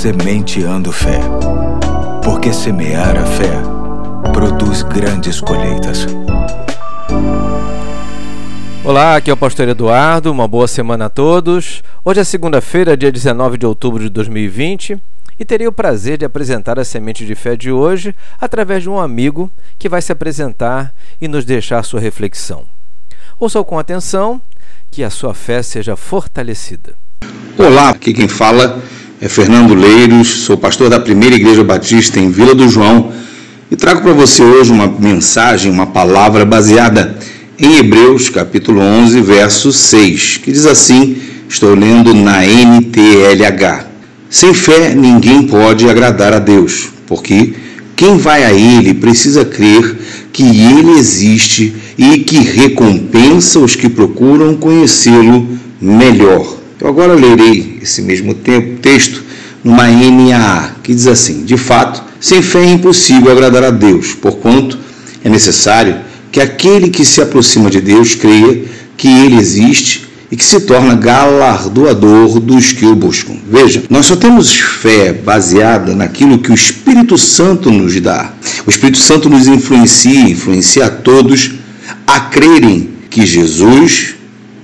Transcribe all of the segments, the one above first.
Sementeando Fé. Porque semear a fé produz grandes colheitas. Olá, aqui é o Pastor Eduardo, uma boa semana a todos. Hoje é segunda-feira, dia 19 de outubro de 2020, e terei o prazer de apresentar a semente de fé de hoje através de um amigo que vai se apresentar e nos deixar sua reflexão. Ouça com atenção, que a sua fé seja fortalecida. Olá, aqui quem fala é Fernando Leiros, sou pastor da Primeira Igreja Batista em Vila do João e trago para você hoje uma mensagem, uma palavra baseada em Hebreus capítulo 11, verso 6, que diz assim: estou lendo na NTLH. Sem fé ninguém pode agradar a Deus, porque quem vai a Ele precisa crer que Ele existe e que recompensa os que procuram conhecê-lo melhor. Eu agora lerei esse mesmo tempo, texto numa NAA, que diz assim: De fato, sem fé é impossível agradar a Deus, porquanto é necessário que aquele que se aproxima de Deus creia que Ele existe e que se torna galardoador dos que o buscam. Veja, nós só temos fé baseada naquilo que o Espírito Santo nos dá. O Espírito Santo nos influencia, influencia a todos a crerem que Jesus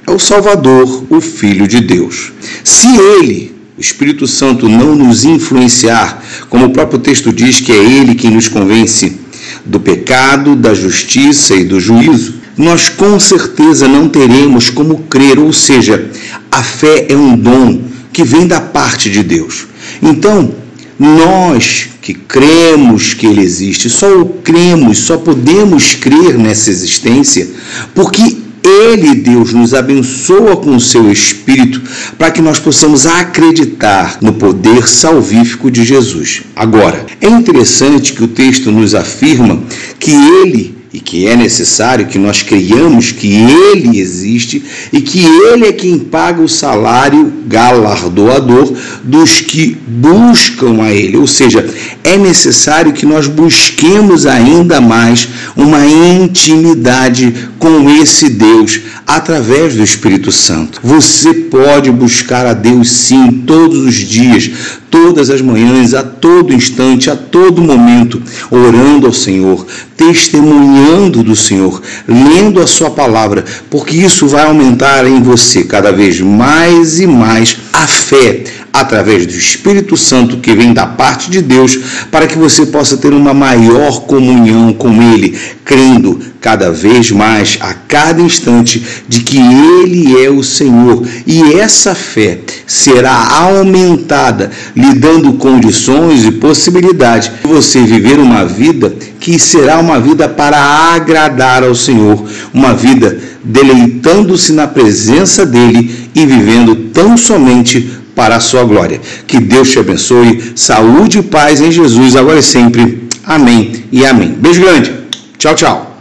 é o Salvador, o Filho de Deus. Se ele, o Espírito Santo, não nos influenciar, como o próprio texto diz que é ele quem nos convence do pecado, da justiça e do juízo, nós com certeza não teremos como crer, ou seja, a fé é um dom que vem da parte de Deus. Então, nós que cremos que Ele existe, só o cremos, só podemos crer nessa existência, porque ele, Deus, nos abençoa com o seu Espírito para que nós possamos acreditar no poder salvífico de Jesus. Agora, é interessante que o texto nos afirma que ele e que é necessário que nós creiamos que Ele existe e que Ele é quem paga o salário galardoador dos que buscam a Ele. Ou seja, é necessário que nós busquemos ainda mais uma intimidade com esse Deus através do Espírito Santo. Você pode buscar a Deus sim todos os dias, todas as manhãs, a todo instante, a todo momento, orando ao Senhor, testemunhando do Senhor, lendo a Sua palavra, porque isso vai aumentar em você cada vez mais e mais a fé através do Espírito Santo que vem da parte de Deus, para que você possa ter uma maior comunhão com Ele, crendo cada vez mais, a cada instante, de que Ele é o Senhor. E essa fé será aumentada, lhe dando condições e possibilidade de você viver uma vida que será uma vida para agradar ao Senhor, uma vida deleitando-se na presença dEle e vivendo tão somente para a sua glória. Que Deus te abençoe, saúde e paz em Jesus, agora e sempre. Amém e amém. Beijo grande. Tchau, tchau.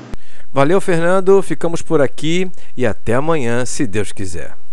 Valeu, Fernando. Ficamos por aqui e até amanhã, se Deus quiser.